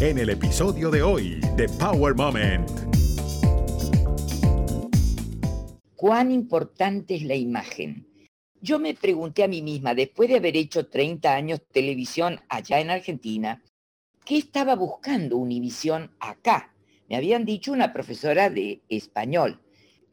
en el episodio de hoy de Power Moment. ¿Cuán importante es la imagen? Yo me pregunté a mí misma, después de haber hecho 30 años televisión allá en Argentina, ¿qué estaba buscando Univisión acá? Me habían dicho una profesora de español.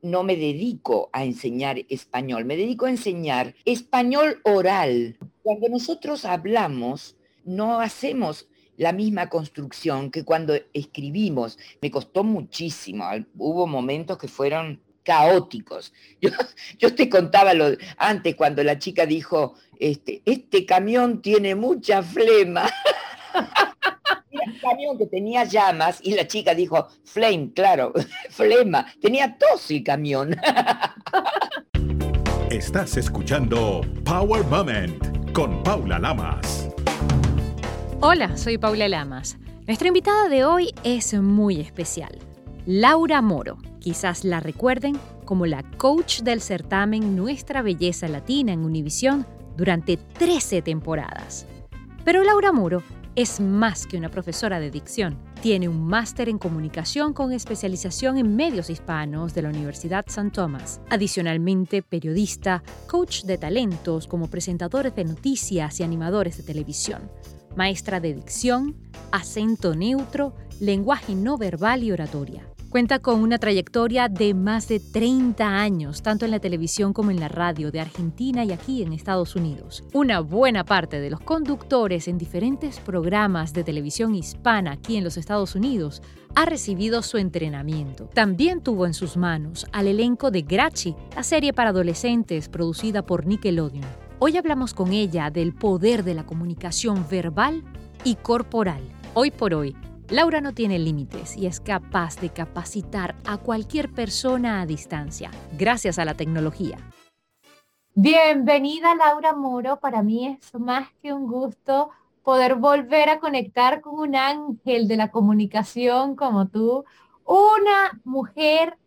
No me dedico a enseñar español, me dedico a enseñar español oral. Cuando nosotros hablamos, no hacemos la misma construcción que cuando escribimos. Me costó muchísimo. Hubo momentos que fueron caóticos. Yo, te contaba lo, antes cuando la chica dijo, este, este camión tiene mucha flema. Era un camión que tenía llamas y la chica dijo, flame, claro, flema. Tenía tos el camión. Estás escuchando Power Moment con Paula Lamas. Hola, soy Paula Lamas. Nuestra invitada de hoy es muy especial. Laura Moro. Quizás la recuerden como la coach del certamen Nuestra Belleza Latina en Univisión durante 13 temporadas. Pero Laura Moro es más que una profesora de dicción. Tiene un máster en comunicación con especialización en medios hispanos de la Universidad San Tomás. Adicionalmente, periodista, coach de talentos como presentadores de noticias y animadores de televisión. Maestra de dicción, acento neutro, lenguaje no verbal y oratoria. Cuenta con una trayectoria de más de 30 años, tanto en la televisión como en la radio de Argentina y aquí en Estados Unidos. Una buena parte de los conductores en diferentes programas de televisión hispana aquí en los Estados Unidos ha recibido su entrenamiento. También tuvo en sus manos al elenco de Grachi, la serie para adolescentes producida por Nickelodeon. Hoy hablamos con ella del poder de la comunicación verbal y corporal. Hoy por hoy, Laura no tiene límites y es capaz de capacitar a cualquier persona a distancia, gracias a la tecnología. Bienvenida Laura Moro, para mí es más que un gusto poder volver a conectar con un ángel de la comunicación como tú, una mujer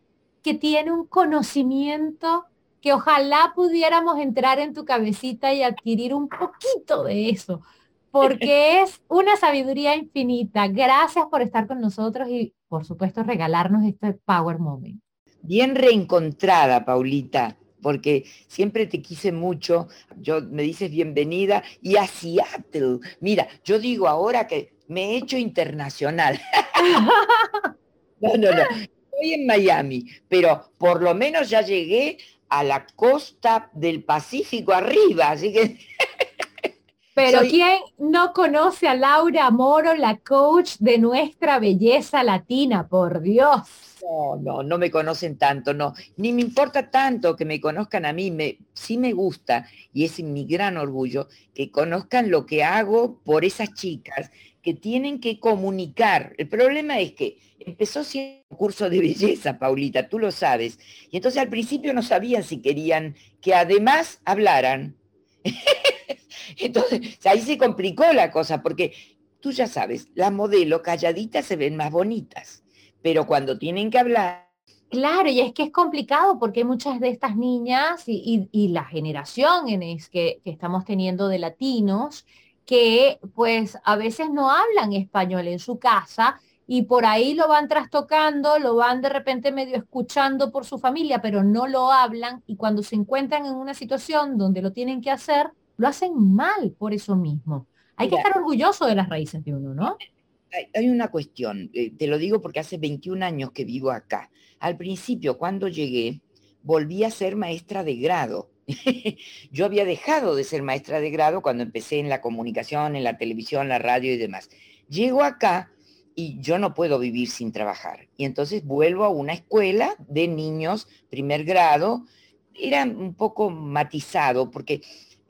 que tiene un conocimiento que ojalá pudiéramos entrar en tu cabecita y adquirir un poquito de eso, porque es una sabiduría infinita. Gracias por estar con nosotros y, por supuesto, regalarnos este Power Moment. Bien reencontrada, Paulita, porque siempre te quise mucho. Yo me dices bienvenida y a Seattle. Mira, yo digo ahora que me he hecho internacional. no, no, no. Estoy en Miami, pero por lo menos ya llegué a la costa del Pacífico arriba, así que pero ¿quién no conoce a Laura Moro, la coach de nuestra belleza latina? Por Dios. No, no, no me conocen tanto, no. Ni me importa tanto que me conozcan a mí. Me, sí me gusta, y es mi gran orgullo, que conozcan lo que hago por esas chicas que tienen que comunicar. El problema es que empezó siendo un curso de belleza, Paulita, tú lo sabes. Y entonces al principio no sabían si querían que además hablaran. Entonces, ahí se complicó la cosa, porque tú ya sabes, las modelos calladitas se ven más bonitas, pero cuando tienen que hablar... Claro, y es que es complicado porque muchas de estas niñas y, la generación en es que, que estamos teniendo de latinos, que pues a veces no hablan español en su casa y por ahí lo van trastocando, lo van de repente medio escuchando por su familia, pero no lo hablan y cuando se encuentran en una situación donde lo tienen que hacer, lo hacen mal por eso mismo. Hay que estar orgulloso de las raíces de uno, ¿no? Hay, una cuestión, eh, te lo digo porque hace 21 años que vivo acá. Al principio, cuando llegué, volví a ser maestra de grado. Yo había dejado de ser maestra de grado cuando empecé en la comunicación, en la televisión, la radio y demás. Llego acá y yo no puedo vivir sin trabajar. Y entonces vuelvo a una escuela de niños, primer grado. Era un poco matizado porque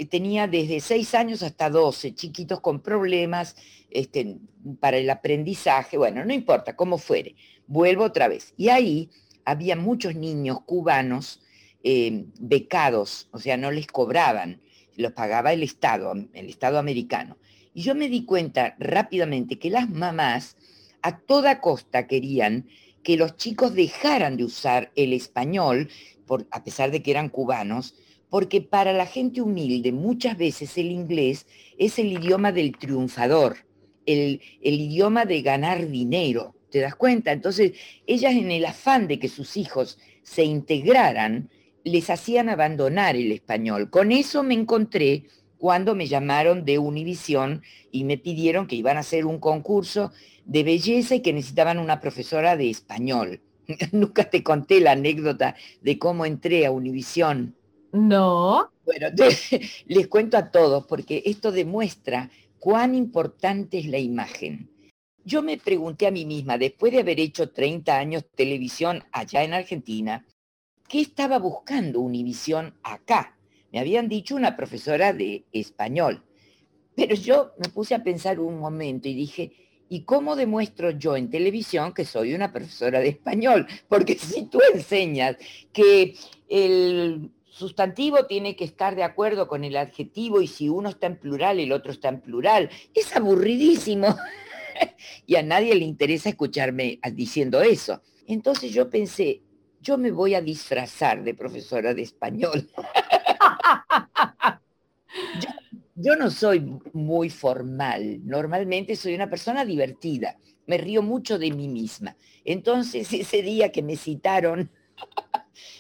tenía desde 6 años hasta 12, chiquitos con problemas este, para el aprendizaje, bueno, no importa cómo fuere, vuelvo otra vez. Y ahí había muchos niños cubanos eh, becados, o sea, no les cobraban, los pagaba el Estado, el Estado americano. Y yo me di cuenta rápidamente que las mamás a toda costa querían que los chicos dejaran de usar el español, por, a pesar de que eran cubanos, porque para la gente humilde muchas veces el inglés es el idioma del triunfador. el, el idioma de ganar dinero, ¿te das cuenta? Entonces, ellas en el afán de que sus hijos se integraran, les hacían abandonar el español. Con eso me encontré cuando me llamaron de Univisión y me pidieron que iban a hacer un concurso de belleza y que necesitaban una profesora de español. Nunca te conté la anécdota de cómo entré a Univisión. No. Bueno, les cuento a todos porque esto demuestra cuán importante es la imagen. Yo me pregunté a mí misma, después de haber hecho 30 años televisión allá en Argentina, ¿qué estaba buscando Univisión acá? Me habían dicho una profesora de español. Pero yo me puse a pensar un momento y dije, ¿y cómo demuestro yo en televisión que soy una profesora de español? Porque si tú enseñas que el sustantivo tiene que estar de acuerdo con el adjetivo y si uno está en plural, el otro está en plural, es aburridísimo. y a nadie le interesa escucharme diciendo eso. Entonces yo pensé, yo me voy a disfrazar de profesora de español. yo, no soy muy formal, normalmente soy una persona divertida, me río mucho de mí misma. Entonces ese día que me citaron,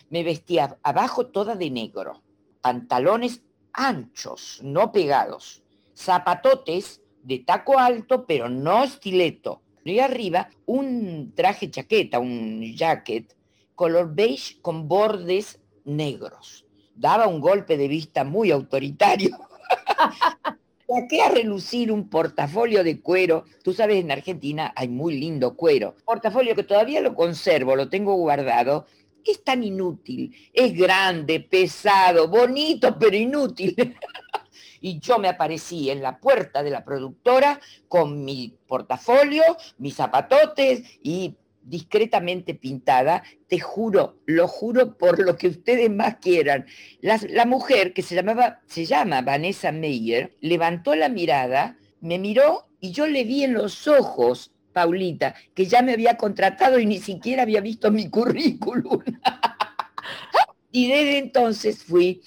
me vestía abajo toda de negro, pantalones anchos, no pegados, zapatotes de taco alto, pero no estileto. Y arriba un traje chaqueta, un jacket, color beige con bordes negros daba un golpe de vista muy autoritario. Saqué a relucir un portafolio de cuero. Tú sabes, en Argentina hay muy lindo cuero. Portafolio que todavía lo conservo, lo tengo guardado. Es tan inútil. Es grande, pesado, bonito, pero inútil. y yo me aparecí en la puerta de la productora con mi portafolio, mis zapatotes y discretamente pintada, te juro, lo juro por lo que ustedes más quieran. La, mujer que se llamaba, se llama Vanessa Meyer, levantó la mirada, me miró y yo le vi en los ojos, Paulita, que ya me había contratado y ni siquiera había visto mi currículum. y desde entonces fui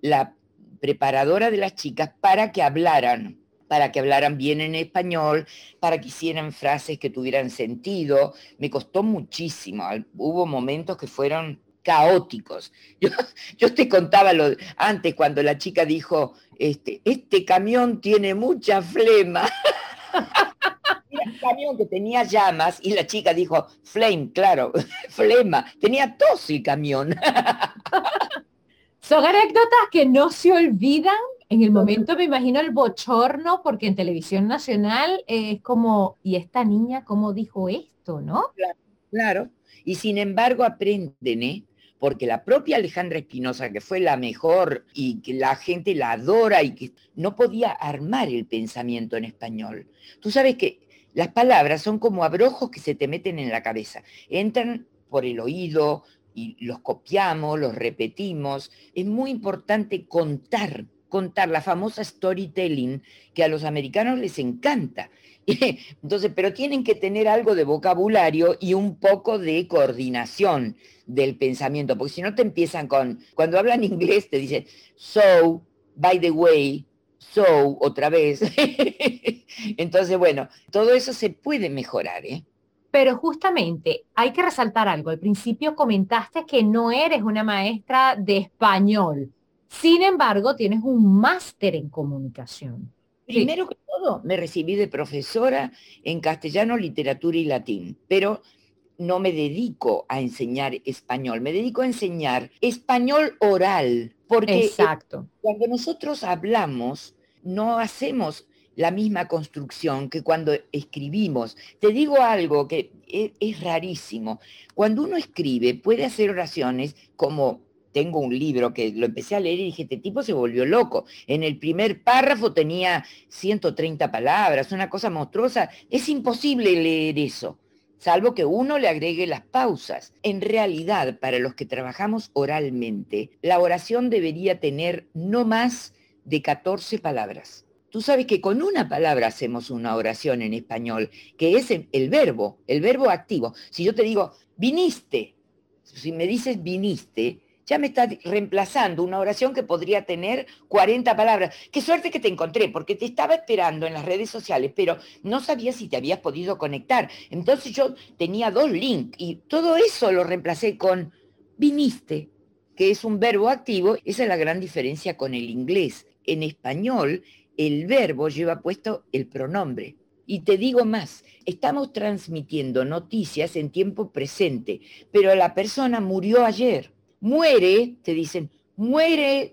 la preparadora de las chicas para que hablaran para que hablaran bien en español, para que hicieran frases que tuvieran sentido. Me costó muchísimo. Hubo momentos que fueron caóticos. Yo, te contaba lo, antes cuando la chica dijo, este, este camión tiene mucha flema. Un camión que tenía llamas y la chica dijo, flame, claro, flema. Tenía tos el camión. Son anécdotas que no se olvidan en el momento me imagino el bochorno, porque en televisión nacional es como, ¿y esta niña cómo dijo esto, no? Claro, Y sin embargo aprenden, ¿eh? Porque la propia Alejandra Espinosa, que fue la mejor y que la gente la adora y que no podía armar el pensamiento en español. Tú sabes que las palabras son como abrojos que se te meten en la cabeza. Entran por el oído y los copiamos, los repetimos. Es muy importante contar contar la famosa storytelling que a los americanos les encanta. Entonces, pero tienen que tener algo de vocabulario y un poco de coordinación del pensamiento, porque si no te empiezan con, cuando hablan inglés te dicen, so, by the way, so, otra vez. Entonces, bueno, todo eso se puede mejorar, ¿eh? Pero justamente hay que resaltar algo. Al principio comentaste que no eres una maestra de español. Sin embargo, tienes un máster en comunicación. Primero que todo, me recibí de profesora en castellano, literatura y latín, pero no me dedico a enseñar español, me dedico a enseñar español oral, porque Exacto. cuando nosotros hablamos, no hacemos la misma construcción que cuando escribimos. Te digo algo que es, es rarísimo. Cuando uno escribe, puede hacer oraciones como tengo un libro que lo empecé a leer y dije, este tipo se volvió loco. En el primer párrafo tenía 130 palabras, una cosa monstruosa. Es imposible leer eso, salvo que uno le agregue las pausas. En realidad, para los que trabajamos oralmente, la oración debería tener no más de 14 palabras. Tú sabes que con una palabra hacemos una oración en español, que es el verbo, el verbo activo. Si yo te digo, viniste, si me dices viniste, ya me está reemplazando una oración que podría tener 40 palabras. Qué suerte que te encontré, porque te estaba esperando en las redes sociales, pero no sabía si te habías podido conectar. Entonces yo tenía dos links y todo eso lo reemplacé con viniste, que es un verbo activo. Esa es la gran diferencia con el inglés. En español, el verbo lleva puesto el pronombre. Y te digo más, estamos transmitiendo noticias en tiempo presente, pero la persona murió ayer. Muere, te dicen, muere,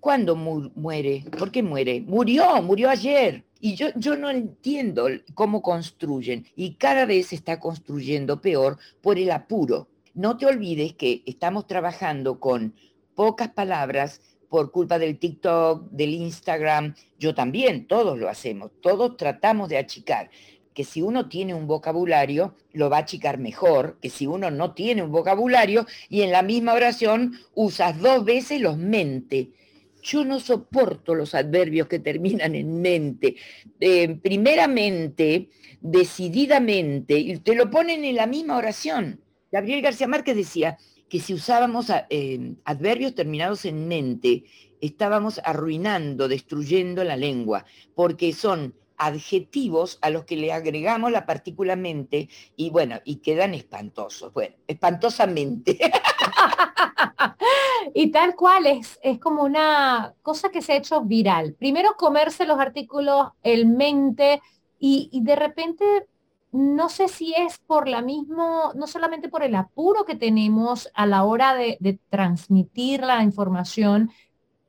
¿cuándo muere? ¿Por qué muere? Murió, murió ayer. Y yo, yo no entiendo cómo construyen y cada vez se está construyendo peor por el apuro. No te olvides que estamos trabajando con pocas palabras por culpa del TikTok, del Instagram, yo también, todos lo hacemos, todos tratamos de achicar que si uno tiene un vocabulario, lo va a achicar mejor que si uno no tiene un vocabulario y en la misma oración usas dos veces los mente. Yo no soporto los adverbios que terminan en mente. Eh, primeramente, decididamente, y te lo ponen en la misma oración. Gabriel García Márquez decía, que si usábamos eh, adverbios terminados en mente, estábamos arruinando, destruyendo la lengua, porque son adjetivos a los que le agregamos la partícula mente y bueno, y quedan espantosos, bueno, espantosamente. y tal cual es, es como una cosa que se ha hecho viral. Primero comerse los artículos, el mente, y, y de repente no sé si es por la mismo, no solamente por el apuro que tenemos a la hora de, transmitir la información,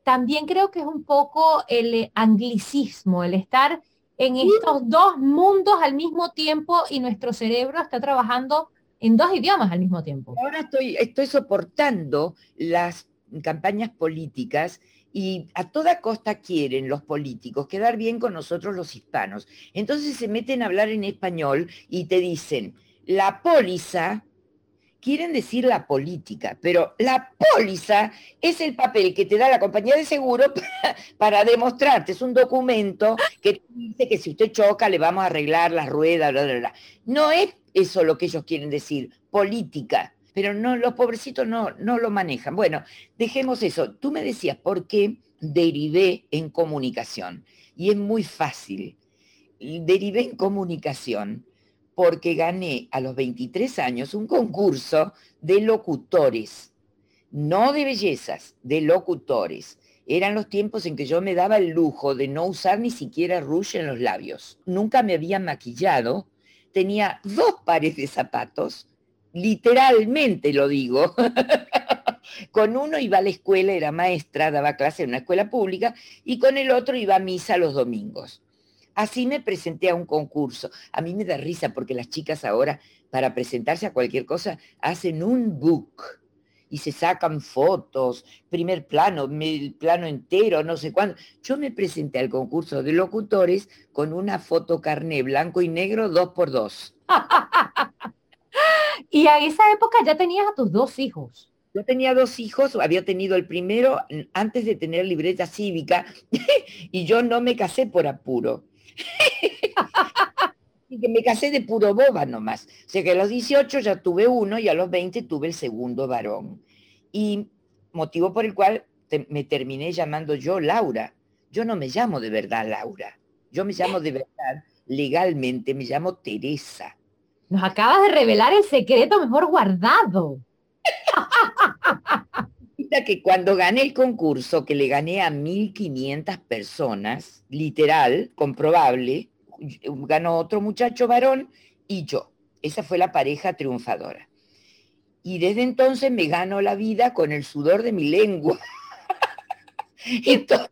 también creo que es un poco el anglicismo, el estar en estos dos mundos al mismo tiempo y nuestro cerebro está trabajando en dos idiomas al mismo tiempo. Ahora estoy, estoy soportando las campañas políticas y a toda costa quieren los políticos quedar bien con nosotros los hispanos. Entonces se meten a hablar en español y te dicen, la póliza, quieren decir la política, pero la póliza es el papel que te da la compañía de seguro para, demostrarte, es un documento que dice que si usted choca le vamos a arreglar las ruedas, bla, bla, bla. No es eso lo que ellos quieren decir, política pero no, los pobrecitos no, no lo manejan. Bueno, dejemos eso. Tú me decías, ¿por qué derivé en comunicación? Y es muy fácil. Derivé en comunicación porque gané a los 23 años un concurso de locutores, no de bellezas, de locutores. Eran los tiempos en que yo me daba el lujo de no usar ni siquiera rouge en los labios. Nunca me había maquillado, tenía dos pares de zapatos, literalmente lo digo. con uno iba a la escuela, era maestra, daba clase en una escuela pública, y con el otro iba a misa los domingos. Así me presenté a un concurso. A mí me da risa porque las chicas ahora, para presentarse a cualquier cosa, hacen un book y se sacan fotos, primer plano, plano entero, no sé cuándo. Yo me presenté al concurso de locutores con una foto carné blanco y negro dos por dos. Y a esa época ya tenías a tus dos hijos. Yo tenía dos hijos, había tenido el primero antes de tener libreta cívica y yo no me casé por apuro. y que me casé de puro boba nomás. O sea que a los 18 ya tuve uno y a los 20 tuve el segundo varón. Y motivo por el cual me terminé llamando yo Laura. Yo no me llamo de verdad Laura. Yo me llamo de verdad legalmente, me llamo Teresa. Nos acabas de revelar el secreto mejor guardado. que cuando gané el concurso, que le gané a 1.500 personas, literal, comprobable, ganó otro muchacho varón y yo. Esa fue la pareja triunfadora. Y desde entonces me gano la vida con el sudor de mi lengua. entonces,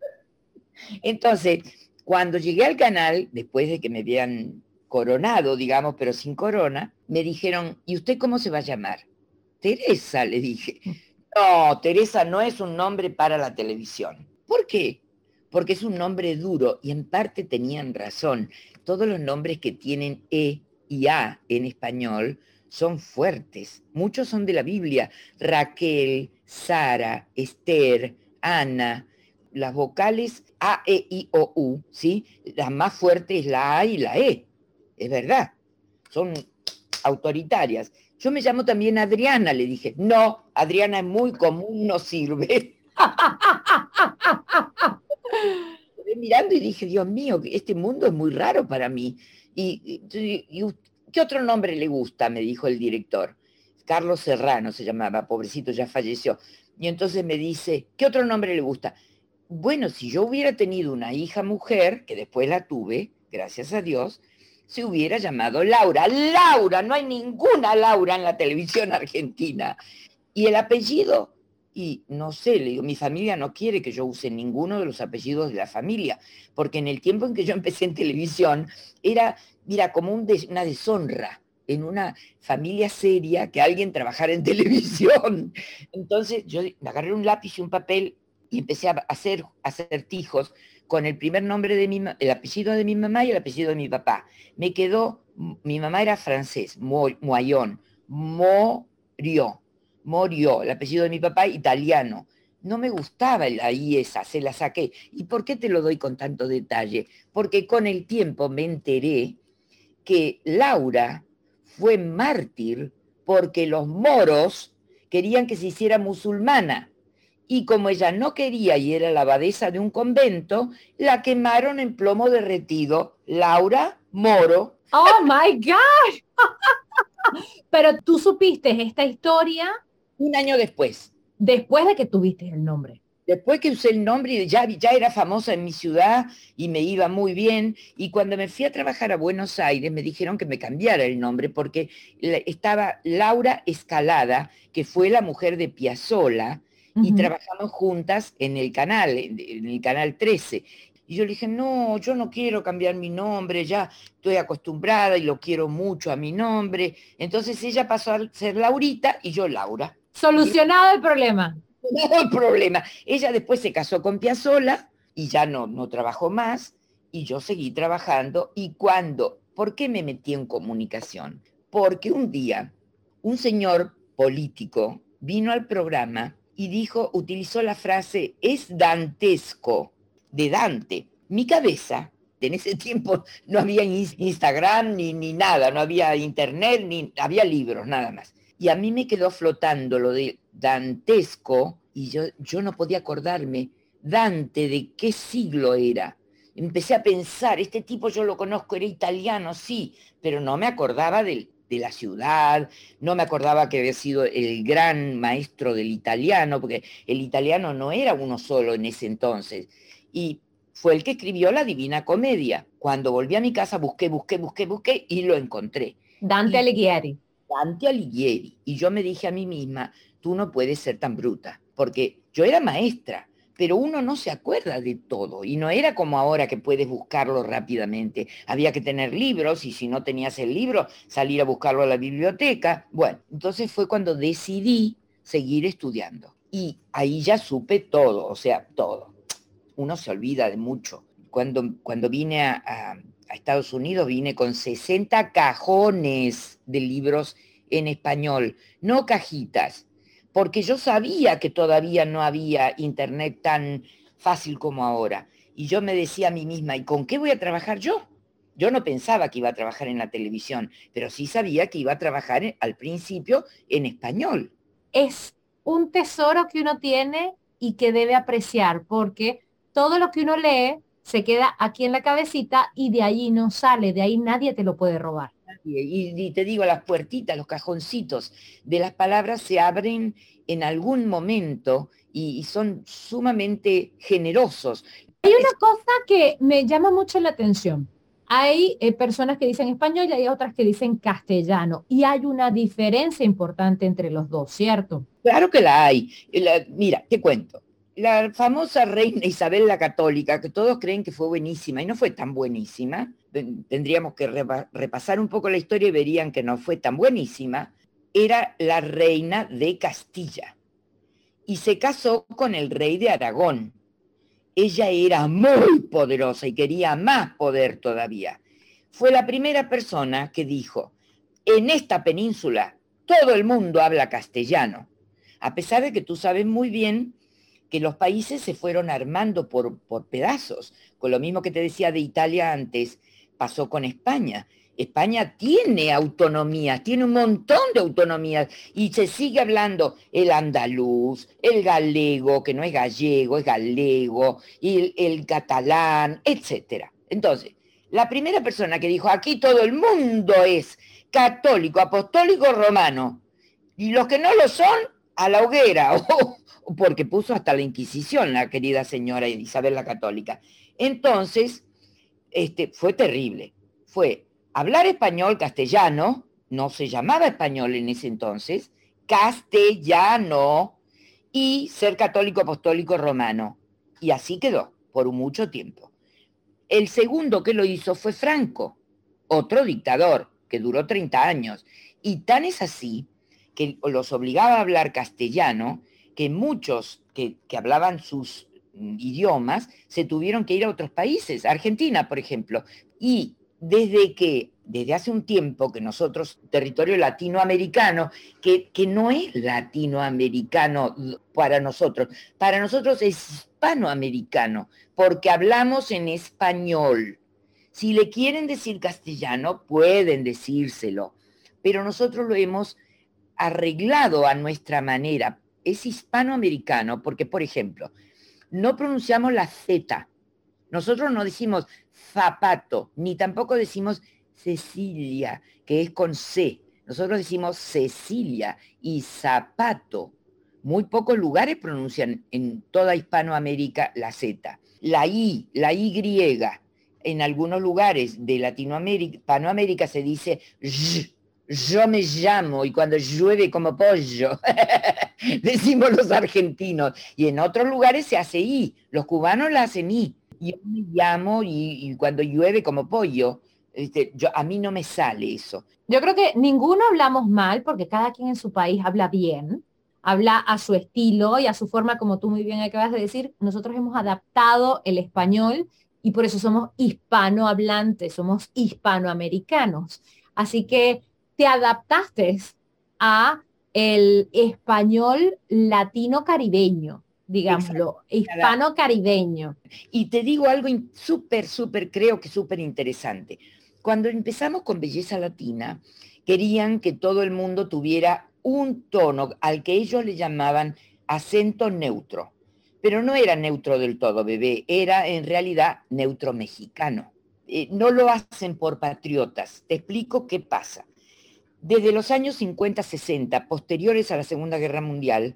entonces, cuando llegué al canal, después de que me habían coronado, digamos, pero sin corona, me dijeron, ¿y usted cómo se va a llamar? Teresa, le dije. No, Teresa no es un nombre para la televisión. ¿Por qué? Porque es un nombre duro y en parte tenían razón. Todos los nombres que tienen E y A en español son fuertes. Muchos son de la Biblia. Raquel, Sara, Esther, Ana. Las vocales A, E, I, O, U, ¿sí? La más fuerte es la A y la E es verdad, son autoritarias. Yo me llamo también Adriana, le dije. No, Adriana es muy común, no sirve. mirando y dije, Dios mío, este mundo es muy raro para mí. Y, ¿qué otro nombre le gusta? Me dijo el director. Carlos Serrano se llamaba, pobrecito, ya falleció. Y entonces me dice, ¿qué otro nombre le gusta? Bueno, si yo hubiera tenido una hija mujer, que después la tuve, gracias a Dios, se hubiera llamado Laura. Laura, no hay ninguna Laura en la televisión argentina. Y el apellido, y no sé, le digo, mi familia no quiere que yo use ninguno de los apellidos de la familia, porque en el tiempo en que yo empecé en televisión era, mira, como una deshonra en una familia seria que alguien trabajara en televisión. Entonces yo agarré un lápiz y un papel y empecé a hacer acertijos con el primer nombre de mi el apellido de mi mamá y el apellido de mi papá. Me quedó, mi mamá era francés, Moyon, Morió Morió, el apellido de mi papá, italiano. No me gustaba la esa, se la saqué. ¿Y por qué te lo doy con tanto detalle? Porque con el tiempo me enteré que Laura fue mártir porque los moros querían que se hiciera musulmana. Y como ella no quería y era la abadesa de un convento, la quemaron en plomo derretido. Laura Moro. Oh my God. Pero tú supiste esta historia un año después. Después de que tuviste el nombre. Después que usé el nombre, ya, ya era famosa en mi ciudad y me iba muy bien. Y cuando me fui a trabajar a Buenos Aires, me dijeron que me cambiara el nombre porque estaba Laura Escalada, que fue la mujer de Piazzola, y trabajamos juntas en el canal, en el canal 13. Y yo le dije, no, yo no quiero cambiar mi nombre, ya estoy acostumbrada y lo quiero mucho a mi nombre. Entonces ella pasó a ser Laurita y yo Laura. Solucionado el problema. No el problema. Ella después se casó con Piazzola y ya no, no trabajó más y yo seguí trabajando. Y cuando, ¿por qué me metí en comunicación? Porque un día un señor político vino al programa y dijo, utilizó la frase, es dantesco, de Dante. Mi cabeza, en ese tiempo no había Instagram ni, ni nada, no había internet, ni había libros, nada más. Y a mí me quedó flotando lo de dantesco y yo, yo no podía acordarme Dante de qué siglo era. Empecé a pensar, este tipo yo lo conozco, era italiano, sí, pero no me acordaba de la ciudad, no me acordaba que había sido el gran maestro del italiano, porque el italiano no era uno solo en ese entonces. Y fue el que escribió la Divina Comedia. Cuando volví a mi casa busqué, busqué, busqué, busqué y lo encontré. Dante Alighieri. Dante Alighieri. Y yo me dije a mí misma, tú no puedes ser tan bruta, porque yo era maestra, pero uno no se acuerda de todo y no era como ahora que puedes buscarlo rápidamente. Había que tener libros y si no tenías el libro, salir a buscarlo a la biblioteca. Bueno, entonces fue cuando decidí seguir estudiando y ahí ya supe todo, o sea, todo. Uno se olvida de mucho. Cuando, cuando vine a a Estados Unidos vine con 60 cajones de libros en español, no cajitas, porque yo sabía que todavía no había internet tan fácil como ahora. Y yo me decía a mí misma, ¿y con qué voy a trabajar yo? Yo no pensaba que iba a trabajar en la televisión, pero sí sabía que iba a trabajar al principio en español. Es un tesoro que uno tiene y que debe apreciar, porque todo lo que uno lee se queda aquí en la cabecita y de ahí no sale, de ahí nadie te lo puede robar. Y, te digo, las puertitas, los cajoncitos de las palabras se abren en algún momento y, son sumamente generosos. Hay una cosa que me llama mucho la atención. Hay eh, personas que dicen español y hay otras que dicen castellano. Y hay una diferencia importante entre los dos, ¿cierto? Claro que la hay. mira, te cuento la famosa reina Isabel la Católica, que todos creen que fue buenísima y no fue tan buenísima, tendríamos que repasar un poco la historia y verían que no fue tan buenísima, era la reina de Castilla y se casó con el rey de Aragón. Ella era muy poderosa y quería más poder todavía. Fue la primera persona que dijo, en esta península todo el mundo habla castellano, a pesar de que tú sabes muy bien que los países se fueron armando por, por pedazos, con lo mismo que te decía de Italia antes. pasó con España. España tiene autonomía, tiene un montón de autonomías y se sigue hablando el andaluz, el galego, que no es gallego, es galego, y el, el catalán, etc. Entonces, la primera persona que dijo, aquí todo el mundo es católico, apostólico, romano, y los que no lo son, a la hoguera, porque puso hasta la Inquisición la querida señora Isabel la Católica. Entonces, este, fue terrible. Fue hablar español castellano, no se llamaba español en ese entonces, castellano, y ser católico apostólico romano. Y así quedó por mucho tiempo. El segundo que lo hizo fue Franco, otro dictador que duró 30 años. Y tan es así que los obligaba a hablar castellano que muchos que, que hablaban sus idiomas se tuvieron que ir a otros países, Argentina, por ejemplo. Y desde que, desde hace un tiempo que nosotros, territorio latinoamericano, que, que no es latinoamericano para nosotros, para nosotros es hispanoamericano, porque hablamos en español. Si le quieren decir castellano, pueden decírselo, pero nosotros lo hemos arreglado a nuestra manera. Es hispanoamericano porque, por ejemplo, no pronunciamos la Z. Nosotros no decimos zapato, ni tampoco decimos Cecilia, que es con C. Nosotros decimos Cecilia y zapato. Muy pocos lugares pronuncian en toda Hispanoamérica la Z. La I, la Y, en algunos lugares de Latinoamérica, Hispanoamérica se dice yo me llamo y cuando llueve como pollo, decimos los argentinos. Y en otros lugares se hace I, los cubanos la hacen I. Yo me llamo y, cuando llueve como pollo, este, yo, a mí no me sale eso. Yo creo que ninguno hablamos mal porque cada quien en su país habla bien, habla a su estilo y a su forma, como tú muy bien acabas de decir. Nosotros hemos adaptado el español y por eso somos hispanohablantes, somos hispanoamericanos. Así que te adaptaste a el español latino caribeño, digámoslo, hispano caribeño. Y te digo algo súper, súper, creo que súper interesante. Cuando empezamos con Belleza Latina, querían que todo el mundo tuviera un tono al que ellos le llamaban acento neutro. Pero no era neutro del todo, bebé, era en realidad neutro mexicano. Eh, no lo hacen por patriotas. Te explico qué pasa. Desde los años 50-60, posteriores a la Segunda Guerra Mundial,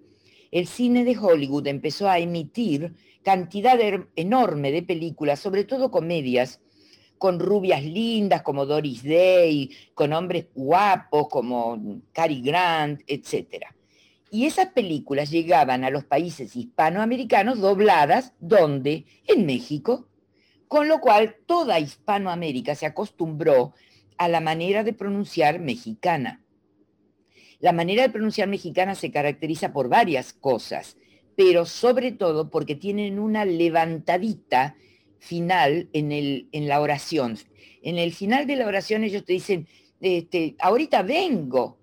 el cine de Hollywood empezó a emitir cantidad enorme de películas, sobre todo comedias, con rubias lindas como Doris Day, con hombres guapos como Cary Grant, etc. Y esas películas llegaban a los países hispanoamericanos dobladas, ¿dónde? En México. Con lo cual toda Hispanoamérica se acostumbró a la manera de pronunciar mexicana. La manera de pronunciar mexicana se caracteriza por varias cosas, pero sobre todo porque tienen una levantadita final en, el, en la oración. En el final de la oración ellos te dicen, este, ahorita vengo,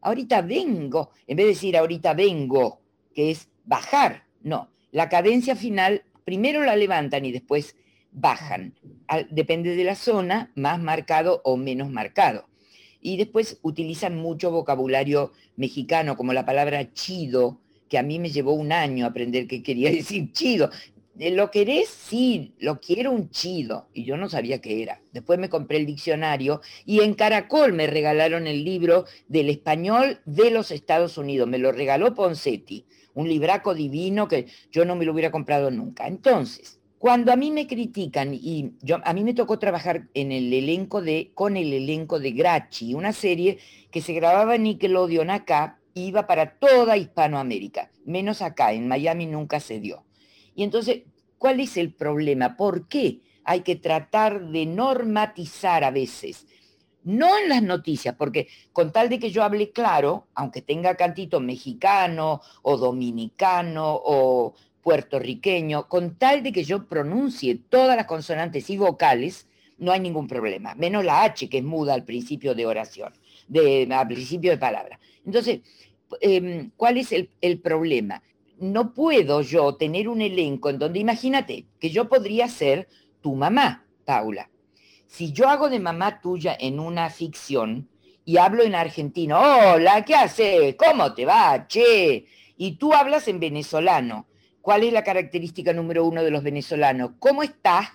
ahorita vengo, en vez de decir ahorita vengo, que es bajar, no, la cadencia final primero la levantan y después bajan. depende de la zona, más marcado o menos marcado. Y después utilizan mucho vocabulario mexicano, como la palabra chido, que a mí me llevó un año aprender qué quería decir chido. ¿Lo querés? Sí, lo quiero un chido. Y yo no sabía qué era. Después me compré el diccionario y en Caracol me regalaron el libro del español de los Estados Unidos. Me lo regaló Poncetti, un libraco divino que yo no me lo hubiera comprado nunca. Entonces, cuando a mí me critican, y a mí me tocó trabajar con el elenco de Grachi, una serie que se grababa en Nickelodeon acá, iba para toda Hispanoamérica, menos acá, en Miami nunca se dio. Y entonces, ¿cuál es el problema? ¿Por qué hay que tratar de normatizar a veces? No en las noticias, porque con tal de que yo hable claro, aunque tenga cantito mexicano o dominicano o puertorriqueño, con tal de que yo pronuncie todas las consonantes y vocales, no hay ningún problema, menos la H que es muda al principio de oración, de, al principio de palabra. Entonces, em, ¿cuál es el, el problema? No puedo yo tener un elenco en donde, imagínate, que yo podría ser tu mamá, Paula. Si yo hago de mamá tuya en una ficción y hablo en argentino, hola, ¿qué haces? ¿Cómo te va? Che. Y tú hablas en venezolano. ¿Cuál es la característica número uno de los venezolanos? ¿Cómo estás?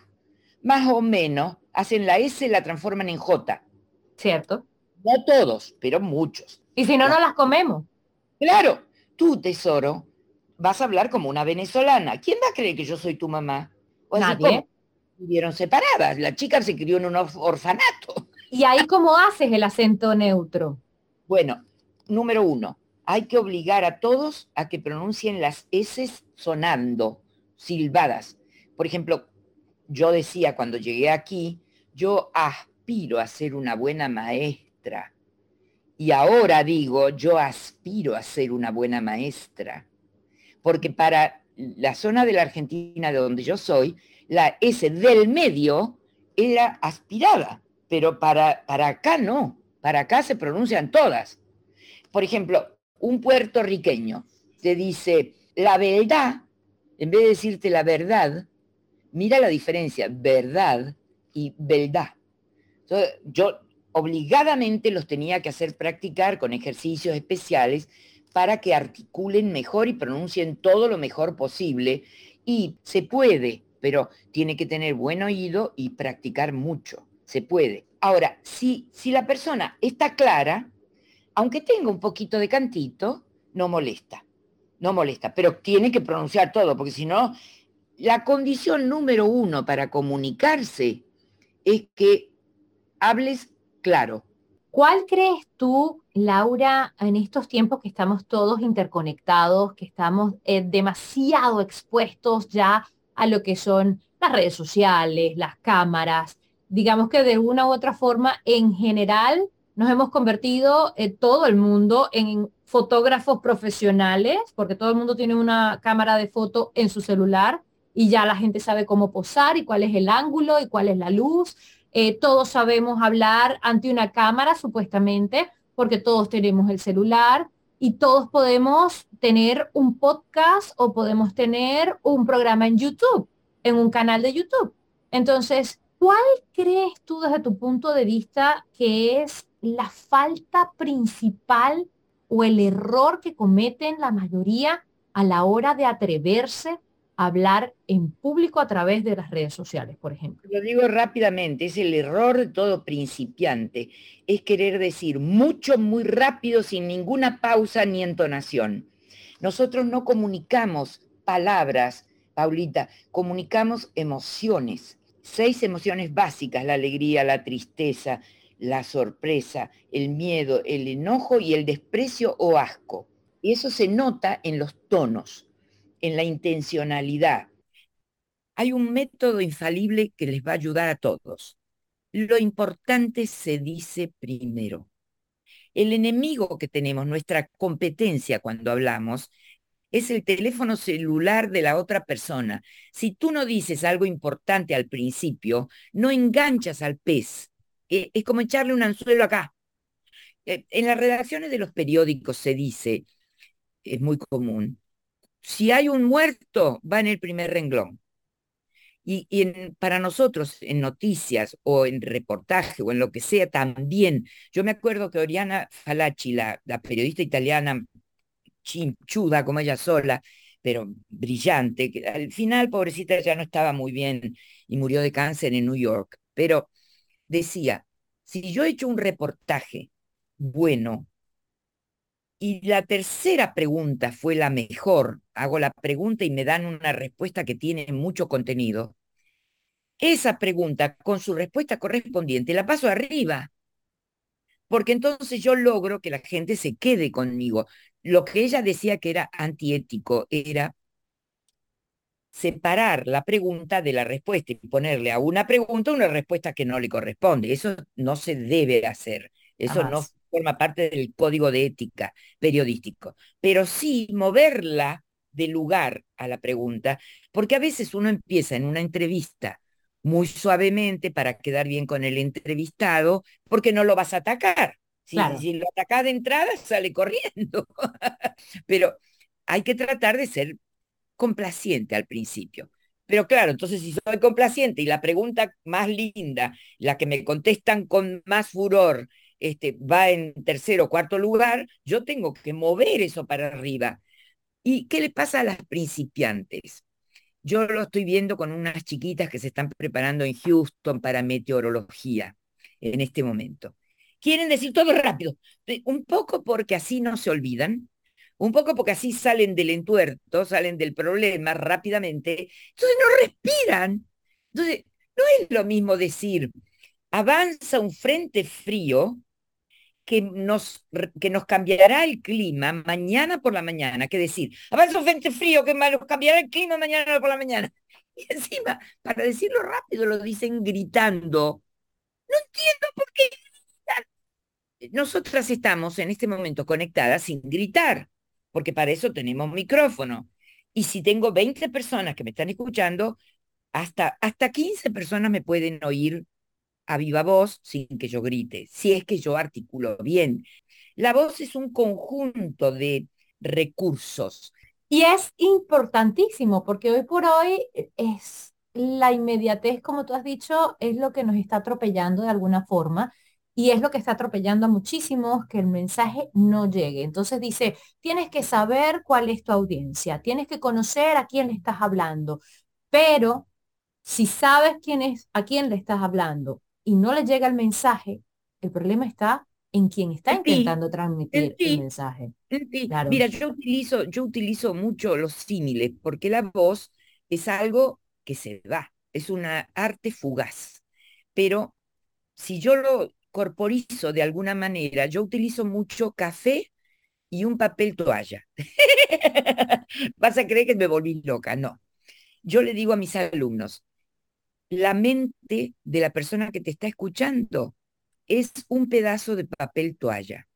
Más o menos, hacen la S, la transforman en J. Cierto. No todos, pero muchos. Y si no, no las comemos. Claro, tú, tesoro, vas a hablar como una venezolana. ¿Quién va a creer que yo soy tu mamá? O Nadie. Vivieron separadas. La chica se crió en un orfanato. ¿Y ahí cómo haces el acento neutro? Bueno, número uno, hay que obligar a todos a que pronuncien las S sonando, silbadas. Por ejemplo, yo decía cuando llegué aquí, yo aspiro a ser una buena maestra. Y ahora digo, yo aspiro a ser una buena maestra. Porque para la zona de la Argentina de donde yo soy, la S del medio era aspirada, pero para, para acá no, para acá se pronuncian todas. Por ejemplo, un puertorriqueño te dice, la verdad, en vez de decirte la verdad, mira la diferencia, verdad y verdad. yo obligadamente los tenía que hacer practicar con ejercicios especiales para que articulen mejor y pronuncien todo lo mejor posible. Y se puede, pero tiene que tener buen oído y practicar mucho. Se puede. Ahora, si, si la persona está clara, aunque tenga un poquito de cantito, no molesta. No molesta, pero tiene que pronunciar todo, porque si no, la condición número uno para comunicarse es que hables claro. ¿Cuál crees tú, Laura, en estos tiempos que estamos todos interconectados, que estamos eh, demasiado expuestos ya a lo que son las redes sociales, las cámaras. Digamos que de una u otra forma, en general, nos hemos convertido eh, todo el mundo en fotógrafos profesionales, porque todo el mundo tiene una cámara de foto en su celular y ya la gente sabe cómo posar y cuál es el ángulo y cuál es la luz. Eh, todos sabemos hablar ante una cámara, supuestamente, porque todos tenemos el celular y todos podemos tener un podcast o podemos tener un programa en YouTube, en un canal de YouTube. Entonces, ¿cuál crees tú desde tu punto de vista que es la falta principal o el error que cometen la mayoría a la hora de atreverse hablar en público a través de las redes sociales, por ejemplo. Lo digo rápidamente, es el error de todo principiante, es querer decir mucho, muy rápido, sin ninguna pausa ni entonación. Nosotros no comunicamos palabras, Paulita, comunicamos emociones, seis emociones básicas, la alegría, la tristeza, la sorpresa, el miedo, el enojo y el desprecio o asco. Y eso se nota en los tonos en la intencionalidad. Hay un método infalible que les va a ayudar a todos. Lo importante se dice primero. El enemigo que tenemos, nuestra competencia cuando hablamos, es el teléfono celular de la otra persona. Si tú no dices algo importante al principio, no enganchas al pez. Eh, es como echarle un anzuelo acá. Eh, en las redacciones de los periódicos se dice, es muy común, si hay un muerto, va en el primer renglón. Y, para nosotros, en noticias o en reportaje o en lo que sea, también. Yo me acuerdo que Oriana Falacci, la, periodista italiana, chinchuda como ella sola, pero brillante, que al final, pobrecita, ya no estaba muy bien y murió de cáncer en New York. Pero decía, si yo he hecho un reportaje bueno, y la tercera pregunta fue la mejor. Hago la pregunta y me dan una respuesta que tiene mucho contenido. Esa pregunta con su respuesta correspondiente la paso arriba, porque entonces yo logro que la gente se quede conmigo. Lo que ella decía que era antiético era separar la pregunta de la respuesta y ponerle a una pregunta una respuesta que no le corresponde. Eso no se debe hacer. Eso no forma parte del código de ética periodístico, pero sí moverla de lugar a la pregunta, porque a veces uno empieza en una entrevista muy suavemente para quedar bien con el entrevistado, porque no lo vas a atacar. Si, si lo atacas de entrada, sale corriendo. pero hay que tratar de ser complaciente al principio. Pero claro, entonces si soy complaciente y la pregunta más linda, la que me contestan con más furor, este, va en tercero o cuarto lugar, yo tengo que mover eso para arriba. ¿Y qué le pasa a las principiantes? Yo lo estoy viendo con unas chiquitas que se están preparando en Houston para meteorología en este momento. Quieren decir todo rápido, un poco porque así no se olvidan, un poco porque así salen del entuerto, salen del problema rápidamente, entonces no respiran. Entonces, no es lo mismo decir, avanza un frente frío que nos, que nos cambiará el clima mañana por la mañana, que decir, avanza un frente frío que nos cambiará el clima mañana por la mañana. Y encima, para decirlo rápido, lo dicen gritando. No entiendo por qué gritan. Nosotras estamos en este momento conectadas sin gritar porque para eso tenemos micrófono. Y si tengo 20 personas que me están escuchando, hasta, hasta 15 personas me pueden oír a viva voz sin que yo grite, si es que yo articulo bien. La voz es un conjunto de recursos. Y es importantísimo porque hoy por hoy es la inmediatez, como tú has dicho, es lo que nos está atropellando de alguna forma y es lo que está atropellando a muchísimos que el mensaje no llegue. Entonces dice, tienes que saber cuál es tu audiencia, tienes que conocer a quién le estás hablando, pero si sabes quién es, a quién le estás hablando y no le llega el mensaje, el problema está en quien está intentando transmitir el mensaje. Mira, yo utilizo, yo utilizo mucho los símiles porque la voz es algo que se va, es una arte fugaz. Pero si yo lo corporizo de alguna manera, yo utilizo mucho café y un papel toalla. Vas a creer que me volví loca, no. Yo le digo a mis alumnos, la mente de la persona que te está escuchando es un pedazo de papel toalla.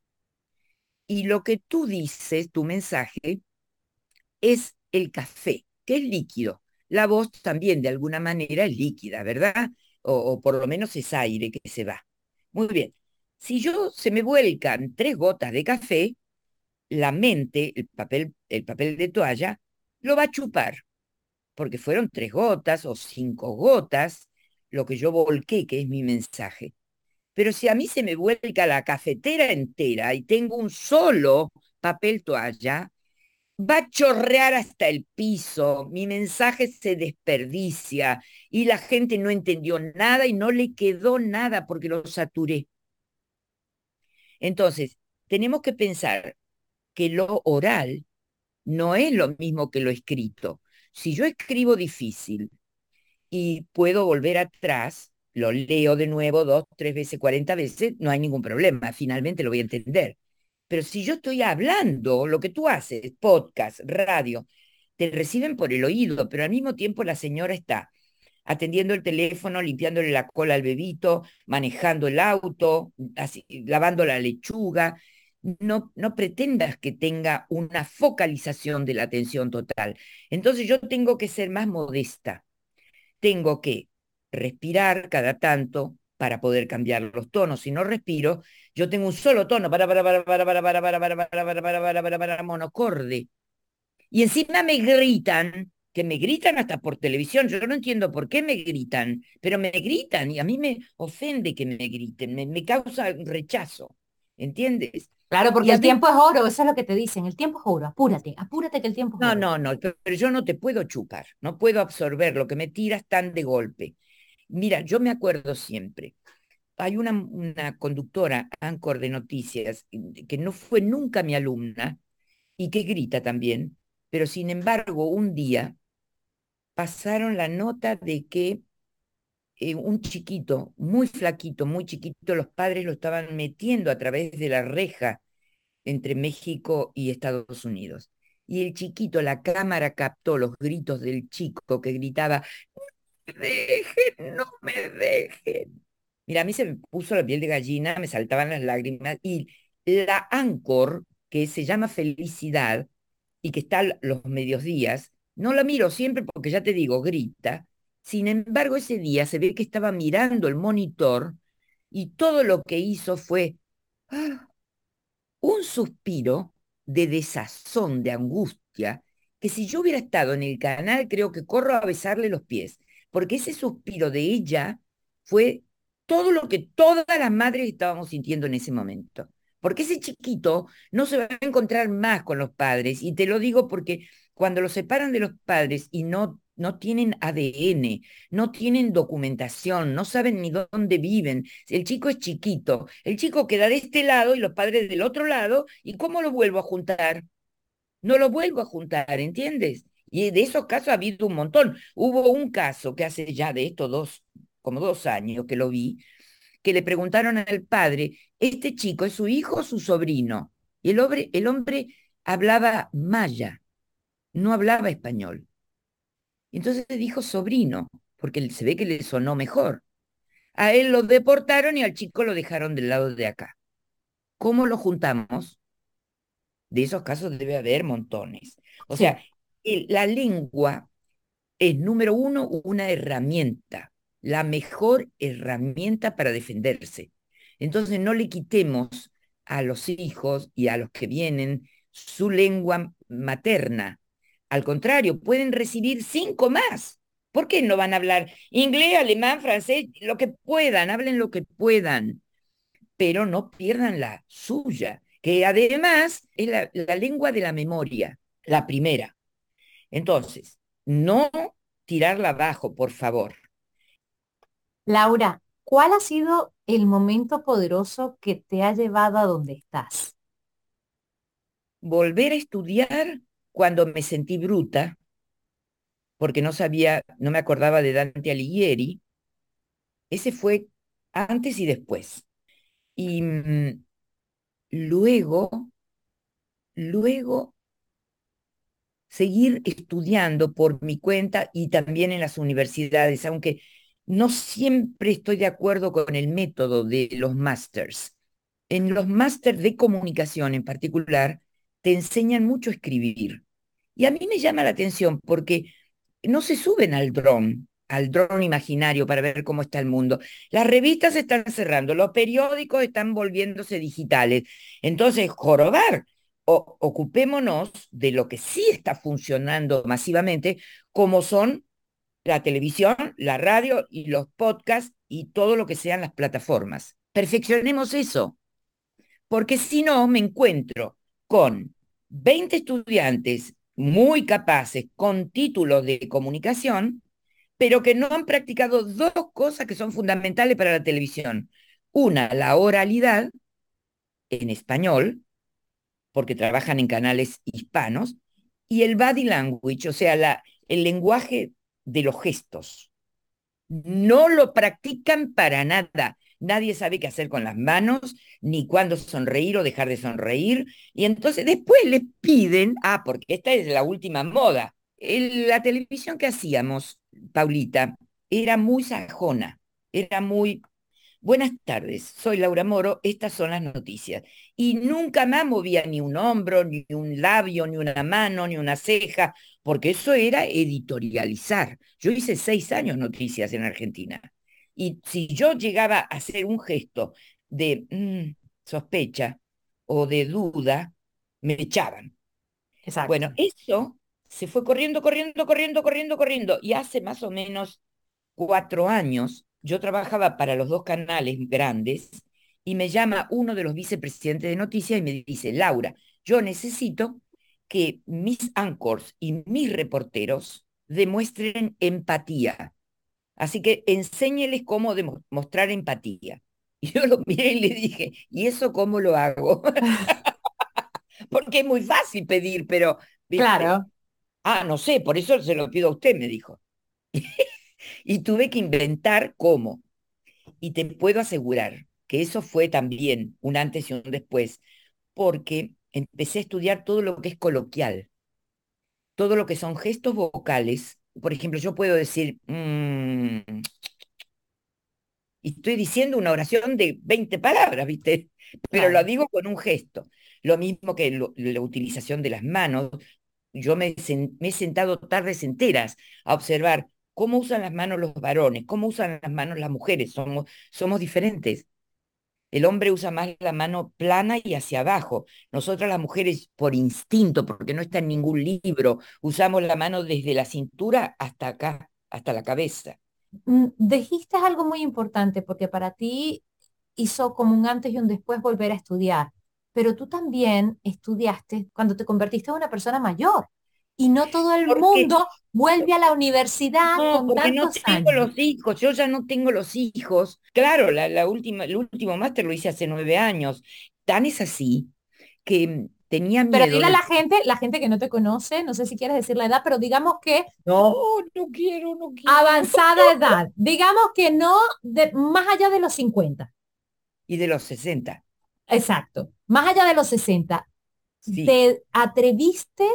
Y lo que tú dices, tu mensaje, es el café, que es líquido. La voz también de alguna manera es líquida, ¿verdad? O, o por lo menos es aire que se va. Muy bien. Si yo se me vuelcan tres gotas de café, la mente, el papel, el papel de toalla, lo va a chupar, porque fueron tres gotas o cinco gotas lo que yo volqué, que es mi mensaje. Pero si a mí se me vuelca la cafetera entera y tengo un solo papel toalla, va a chorrear hasta el piso, mi mensaje se desperdicia y la gente no entendió nada y no le quedó nada porque lo saturé. Entonces, tenemos que pensar que lo oral no es lo mismo que lo escrito. Si yo escribo difícil y puedo volver atrás, lo leo de nuevo dos, tres veces, cuarenta veces, no hay ningún problema, finalmente lo voy a entender. Pero si yo estoy hablando, lo que tú haces, podcast, radio, te reciben por el oído, pero al mismo tiempo la señora está atendiendo el teléfono, limpiándole la cola al bebito, manejando el auto, lavando la lechuga. No, no pretendas que tenga una focalización de la atención total. Entonces yo tengo que ser más modesta. Tengo que respirar cada tanto para poder cambiar los tonos. Si no respiro, yo tengo un solo tono para para para para para para para para para para para para para para monocorde. Y encima me gritan, que me gritan hasta por televisión. Yo no entiendo por qué me gritan, pero me gritan y a mí me ofende que me griten, me, me causa rechazo. ¿Entiendes? Claro, porque el tiempo es oro, eso es lo que te dicen, el tiempo es oro, apúrate, apúrate que el tiempo es no, oro. No, no, no, pero yo no te puedo chupar, no puedo absorber lo que me tiras tan de golpe. Mira, yo me acuerdo siempre, hay una, conductora, Ancor de Noticias, que no fue nunca mi alumna y que grita también, pero sin embargo un día pasaron la nota de que eh, un chiquito, muy flaquito, muy chiquito, los padres lo estaban metiendo a través de la reja entre México y Estados Unidos. Y el chiquito, la cámara captó los gritos del chico que gritaba, no me dejen, no me dejen. Mira, a mí se me puso la piel de gallina, me saltaban las lágrimas y la Anchor, que se llama Felicidad y que está los medios días, no la miro siempre porque ya te digo, grita. Sin embargo, ese día se ve que estaba mirando el monitor y todo lo que hizo fue ¡ah! un suspiro de desazón, de angustia, que si yo hubiera estado en el canal, creo que corro a besarle los pies, porque ese suspiro de ella fue todo lo que todas las madres estábamos sintiendo en ese momento. Porque ese chiquito no se va a encontrar más con los padres. Y te lo digo porque cuando los separan de los padres y no, no tienen ADN, no tienen documentación, no saben ni dónde viven, el chico es chiquito, el chico queda de este lado y los padres del otro lado, ¿y cómo lo vuelvo a juntar? No lo vuelvo a juntar, ¿entiendes? Y de esos casos ha habido un montón. Hubo un caso que hace ya de estos dos, como dos años que lo vi, que le preguntaron al padre, ¿este chico es su hijo o su sobrino? Y el hombre, el hombre hablaba maya, no hablaba español. Entonces le dijo sobrino, porque se ve que le sonó mejor. A él lo deportaron y al chico lo dejaron del lado de acá. ¿Cómo lo juntamos? De esos casos debe haber montones. O sea, la lengua es, número uno, una herramienta la mejor herramienta para defenderse. Entonces no le quitemos a los hijos y a los que vienen su lengua materna. Al contrario, pueden recibir cinco más. ¿Por qué no van a hablar inglés, alemán, francés, lo que puedan, hablen lo que puedan, pero no pierdan la suya, que además es la, la lengua de la memoria, la primera. Entonces, no tirarla abajo, por favor. Laura, ¿cuál ha sido el momento poderoso que te ha llevado a donde estás? Volver a estudiar cuando me sentí bruta, porque no sabía, no me acordaba de Dante Alighieri. Ese fue antes y después. Y mm, luego, luego seguir estudiando por mi cuenta y también en las universidades, aunque no siempre estoy de acuerdo con el método de los masters. En los másters de comunicación en particular, te enseñan mucho a escribir. Y a mí me llama la atención porque no se suben al dron, al dron imaginario para ver cómo está el mundo. Las revistas se están cerrando, los periódicos están volviéndose digitales. Entonces, jorobar, ocupémonos de lo que sí está funcionando masivamente, como son la televisión, la radio y los podcasts y todo lo que sean las plataformas. Perfeccionemos eso, porque si no me encuentro con 20 estudiantes muy capaces con títulos de comunicación, pero que no han practicado dos cosas que son fundamentales para la televisión. Una, la oralidad en español, porque trabajan en canales hispanos, y el body language, o sea, el lenguaje de los gestos. No lo practican para nada. Nadie sabe qué hacer con las manos, ni cuándo sonreír o dejar de sonreír. Y entonces después les piden, ah, porque esta es la última moda. la televisión que hacíamos, Paulita, era muy sajona, era muy Buenas tardes, soy Laura Moro, estas son las noticias. Y nunca más movía ni un hombro, ni un labio, ni una mano, ni una ceja, porque eso era editorializar. Yo hice seis años noticias en Argentina. Y si yo llegaba a hacer un gesto de mm, sospecha o de duda, me echaban. Exacto. Bueno, eso se fue corriendo, corriendo, corriendo, corriendo, corriendo. Y hace más o menos cuatro años yo trabajaba para los dos canales grandes y me llama uno de los vicepresidentes de noticias y me dice, Laura, yo necesito que mis anchors y mis reporteros demuestren empatía. Así que enséñeles cómo demostrar empatía. Y yo lo miré y le dije, ¿y eso cómo lo hago? Porque es muy fácil pedir, pero... Claro. Ah, no sé, por eso se lo pido a usted, me dijo. y tuve que inventar cómo. Y te puedo asegurar que eso fue también un antes y un después, porque empecé a estudiar todo lo que es coloquial, todo lo que son gestos vocales. Por ejemplo, yo puedo decir, mm", y estoy diciendo una oración de 20 palabras, ¿viste? Pero lo digo con un gesto. Lo mismo que la utilización de las manos. Yo me he sentado tardes enteras a observar cómo usan las manos los varones, cómo usan las manos las mujeres, somos, somos diferentes. El hombre usa más la mano plana y hacia abajo. Nosotras las mujeres, por instinto, porque no está en ningún libro, usamos la mano desde la cintura hasta acá, hasta la cabeza. Mm, dijiste algo muy importante, porque para ti hizo como un antes y un después volver a estudiar, pero tú también estudiaste cuando te convertiste en una persona mayor. Y no todo el mundo vuelve a la universidad no, porque no tengo los hijos, yo ya no tengo los hijos. Claro, la, la última, el último máster lo hice hace nueve años. Tan es así que tenía miedo. Pero dile a la gente, la gente que no te conoce, no sé si quieres decir la edad, pero digamos que... No, no quiero, no quiero. Avanzada edad. digamos que no, de, más allá de los 50. Y de los 60. Exacto. Más allá de los 60. ¿Te atreviste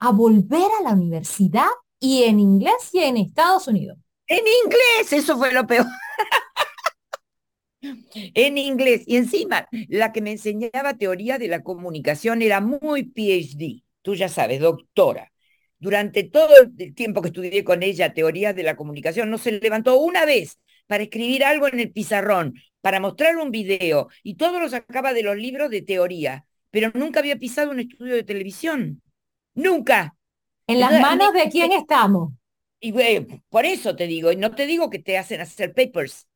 a volver a la universidad y en inglés y en Estados Unidos? En inglés, eso fue lo peor. en inglés. Y encima, la que me enseñaba teoría de la comunicación era muy PhD, tú ya sabes, doctora. Durante todo el tiempo que estudié con ella teoría de la comunicación, no se levantó una vez para escribir algo en el pizarrón, para mostrar un video, y todo lo sacaba de los libros de teoría, pero nunca había pisado un estudio de televisión. Nunca. ¿En las manos de quién estamos? Y por eso te digo, y no te digo que te hacen hacer papers,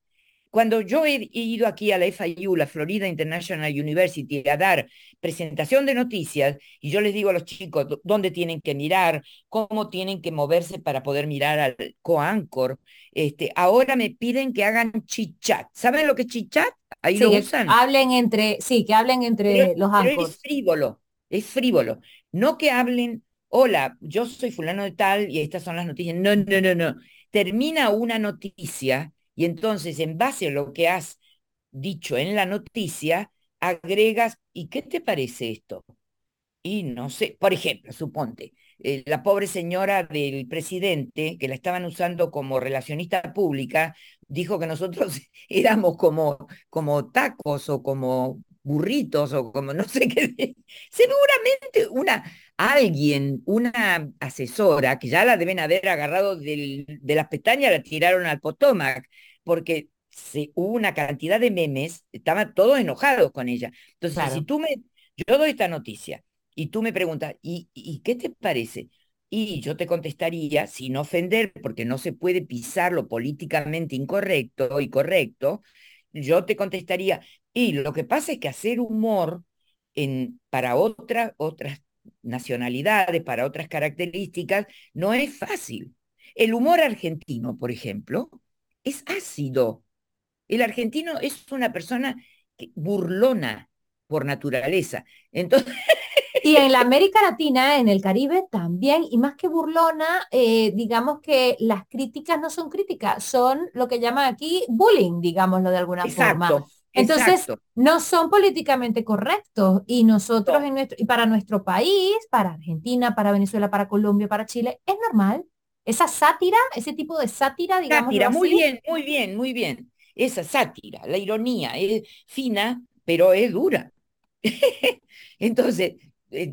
cuando yo he, ido aquí a la FIU, la Florida International University, a dar presentación de noticias, y yo les digo a los chicos dónde tienen que mirar, cómo tienen que moverse para poder mirar al coancor, este, ahora me piden que hagan chichat. ¿Saben lo que es chichat? Ahí lo usan. Hablen entre, sí, que hablen entre los pero es frívolo, es frívolo. No que hablen, hola, yo soy fulano de tal y estas son las noticias. No, no, no, no. Termina una noticia y entonces, en base a lo que has dicho en la noticia, agregas, ¿y qué te parece esto? Y no sé, por ejemplo, suponte, eh, la pobre señora del presidente, que la estaban usando como relacionista pública, dijo que nosotros éramos como, como tacos o como burritos o como no sé qué. Seguramente una, alguien, una asesora, que ya la deben haber agarrado de las pestañas, la tiraron al Potomac, porque se, hubo una cantidad de memes, estaban todos enojados con ella. Entonces, si tú me, yo doy esta noticia y tú me preguntas, ¿y, ¿y qué te parece? Y yo te contestaría, sin ofender, porque no se puede pisar lo políticamente incorrecto y correcto, yo te contestaría, y lo que pasa es que hacer humor en, para otra, otras nacionalidades, para otras características, no es fácil. El humor argentino, por ejemplo, es ácido. El argentino es una persona burlona por naturaleza. Entonces... Y en la América Latina, en el Caribe también, y más que burlona, eh, digamos que las críticas no son críticas, son lo que llaman aquí bullying, digámoslo de alguna forma. Entonces, no son políticamente correctos y nosotros en nuestro, y para nuestro país, para Argentina, para Venezuela, para Colombia, para Chile, es normal. Esa sátira, ese tipo de sátira, digamos. Sátira, muy bien, muy bien, muy bien. Esa sátira, la ironía es fina, pero es dura. Entonces,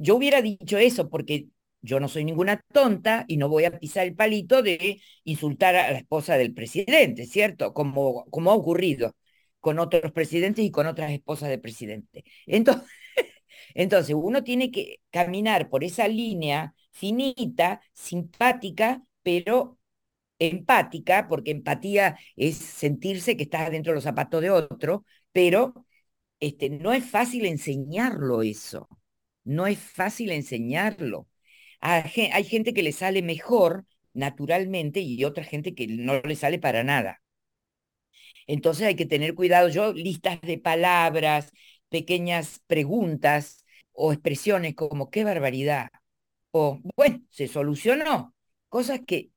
yo hubiera dicho eso porque yo no soy ninguna tonta y no voy a pisar el palito de insultar a la esposa del presidente, ¿cierto? Como, como ha ocurrido con otros presidentes y con otras esposas de presidente. Entonces, entonces, uno tiene que caminar por esa línea finita, simpática, pero empática, porque empatía es sentirse que estás dentro de los zapatos de otro, pero este, no es fácil enseñarlo eso, no es fácil enseñarlo. Hay gente que le sale mejor naturalmente y otra gente que no le sale para nada. Entonces hay que tener cuidado. Yo, listas de palabras, pequeñas preguntas o expresiones como qué barbaridad. O, bueno, se solucionó. Cosas que,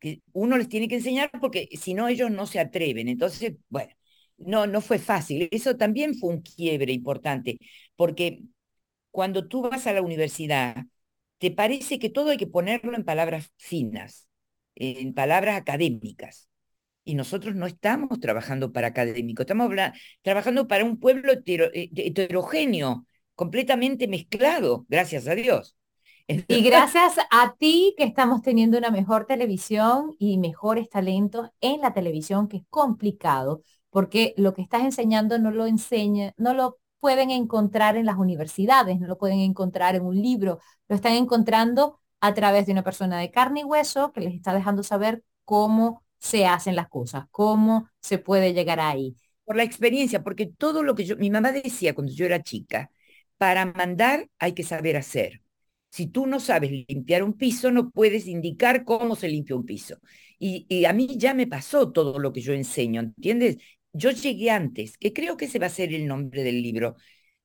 que uno les tiene que enseñar porque si no ellos no se atreven. Entonces, bueno, no, no fue fácil. Eso también fue un quiebre importante, porque cuando tú vas a la universidad, te parece que todo hay que ponerlo en palabras finas, en palabras académicas y nosotros no estamos trabajando para académicos, estamos trabajando para un pueblo eh, heterogéneo, completamente mezclado, gracias a Dios. Y gracias a ti que estamos teniendo una mejor televisión y mejores talentos en la televisión, que es complicado porque lo que estás enseñando no lo enseña, no lo pueden encontrar en las universidades, no lo pueden encontrar en un libro, lo están encontrando a través de una persona de carne y hueso que les está dejando saber cómo se hacen las cosas, cómo se puede llegar ahí. Por la experiencia, porque todo lo que yo, mi mamá decía cuando yo era chica, para mandar hay que saber hacer. Si tú no sabes limpiar un piso, no puedes indicar cómo se limpia un piso. Y, y, a mí ya me pasó todo lo que yo enseño, ¿entiendes? Yo llegué antes, que creo que ese va a ser el nombre del libro.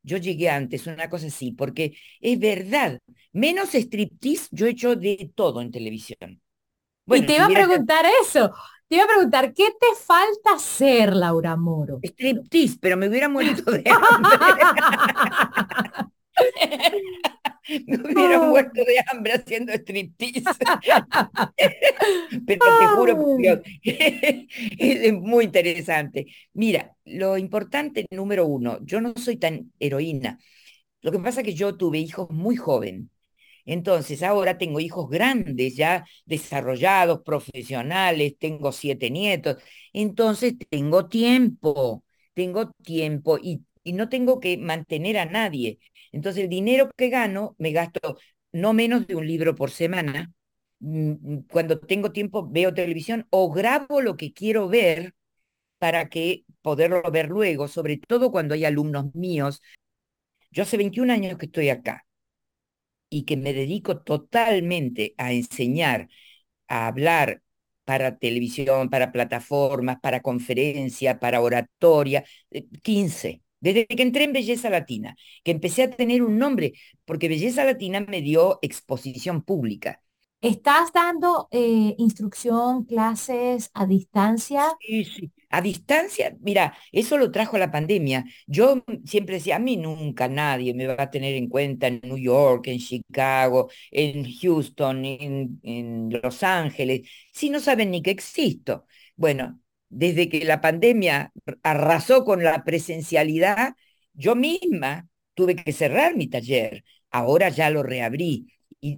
Yo llegué antes, una cosa así, porque es verdad, menos striptease, yo he hecho de todo en televisión. y te iba a preguntar eso, te iba a preguntar, ¿qué te falta hacer, Laura Moro? Striptease, pero me hubiera muerto de hambre. Me hubiera muerto de hambre haciendo striptease. Pero te juro por Dios, es muy interesante. Mira, lo importante, número uno, yo no soy tan heroína. Lo que pasa es que yo tuve hijos muy joven. Entonces, ahora tengo hijos grandes, ya desarrollados, profesionales, tengo siete nietos. Entonces, tengo tiempo, tengo tiempo y, y no tengo que mantener a nadie. Entonces el dinero que gano me gasto no menos de un libro por semana. Mm, cuando tengo tiempo veo televisión o grabo lo que quiero ver para que poderlo ver luego, sobre todo cuando hay alumnos míos. Yo hace 21 años que estoy acá y que me dedico totalmente a enseñar, a hablar para televisión, para plataformas, para conferencia, para oratoria, 15. Desde que entré en Belleza Latina, que empecé a tener un nombre, porque Belleza Latina me dio exposición pública. ¿Estás dando eh, instrucción, clases a distancia? Sí, sí. A distancia, mira, eso lo trajo la pandemia. Yo siempre decía, a mí nunca nadie me va a tener en cuenta en New York, en Chicago, en Houston, en, en Los Ángeles, si no saben ni que existo. Bueno, desde que la pandemia arrasó con la presencialidad, yo misma tuve que cerrar mi taller. Ahora ya lo reabrí,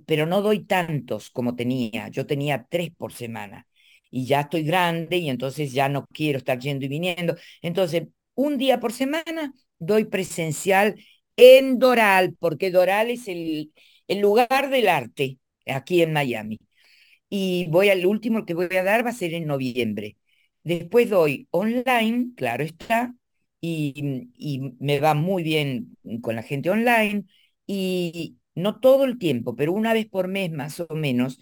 pero no doy tantos como tenía. Yo tenía tres por semana y ya estoy grande y entonces ya no quiero estar yendo y viniendo. Entonces, un día por semana doy presencial en Doral, porque Doral es el, el lugar del arte aquí en Miami. Y voy al último que voy a dar va a ser en noviembre. Después doy online, claro está, y, y, me va muy bien con la gente online, y no todo el tiempo, pero una vez por mes más o menos,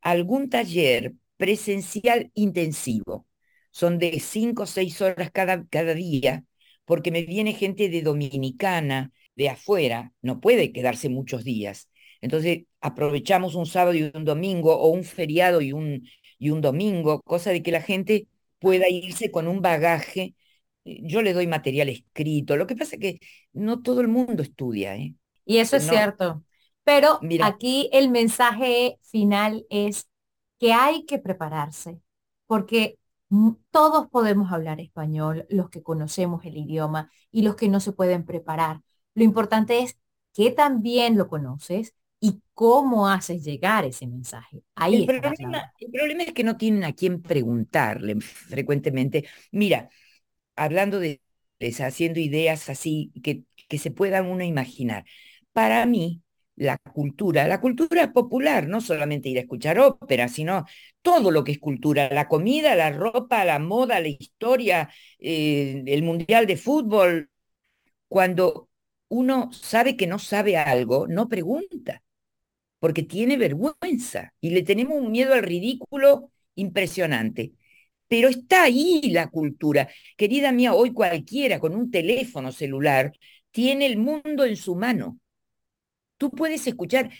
algún taller presencial intensivo. Son de cinco o seis horas cada, cada día, porque me viene gente de Dominicana, de afuera, no puede quedarse muchos días. Entonces aprovechamos un sábado y un domingo, o un feriado y un, y un domingo, cosa de que la gente pueda irse con un bagaje. Eh, yo le doy material escrito. Lo que pasa es que no todo el mundo estudia. ¿eh? Y eso es cierto. Pero aquí el mensaje final es que hay que prepararse, porque todos podemos hablar español, los que conocemos el idioma y los que no se pueden preparar. Lo importante es que también lo conoces y cómo haces llegar ese mensaje. Ahí el, problema, el problema es que no tienen a quién preguntarle frecuentemente. Mira, hablando de haciendo ideas así que, que se puedan uno imaginar. Para mí, la cultura, la cultura popular, no solamente ir a escuchar ópera, sino todo lo que es cultura, la comida, la ropa, la moda, la historia, eh, el mundial de fútbol. Cuando uno sabe que no sabe algo, no pregunta porque tiene vergüenza y le tenemos un miedo al ridículo impresionante. Pero está ahí la cultura. Querida mía, hoy cualquiera con un teléfono celular tiene el mundo en su mano. Tú puedes escuchar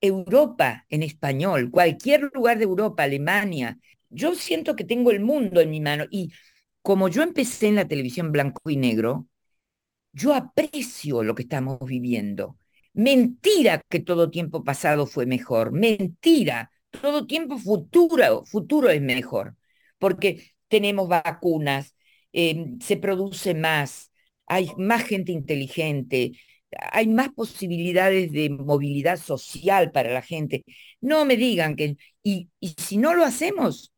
Europa en español, cualquier lugar de Europa, Alemania. Yo siento que tengo el mundo en mi mano y como yo empecé en la televisión blanco y negro, yo aprecio lo que estamos viviendo. Mentira que todo tiempo pasado fue mejor. Mentira. Todo tiempo futuro, futuro es mejor. Porque tenemos vacunas, em, se produce más, hay más gente inteligente, hay más posibilidades de movilidad social para la gente. No me digan que... Y, y si no lo hacemos,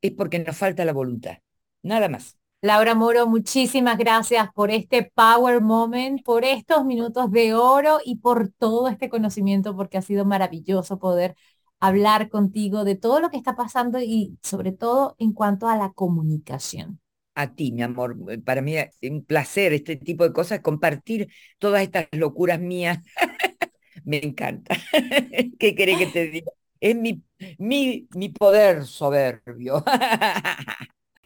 es porque nos falta la voluntad. Nada más. Laura Moro, muchísimas gracias por este Power Moment, por estos minutos de oro y por todo este conocimiento, porque ha sido maravilloso poder hablar contigo de todo lo que está pasando y sobre todo en cuanto a la comunicación. A ti, mi amor, para mí es un placer este tipo de cosas, compartir todas estas locuras mías. Me encanta. ¿Qué querés que te diga? Es mi, mi, mi poder soberbio.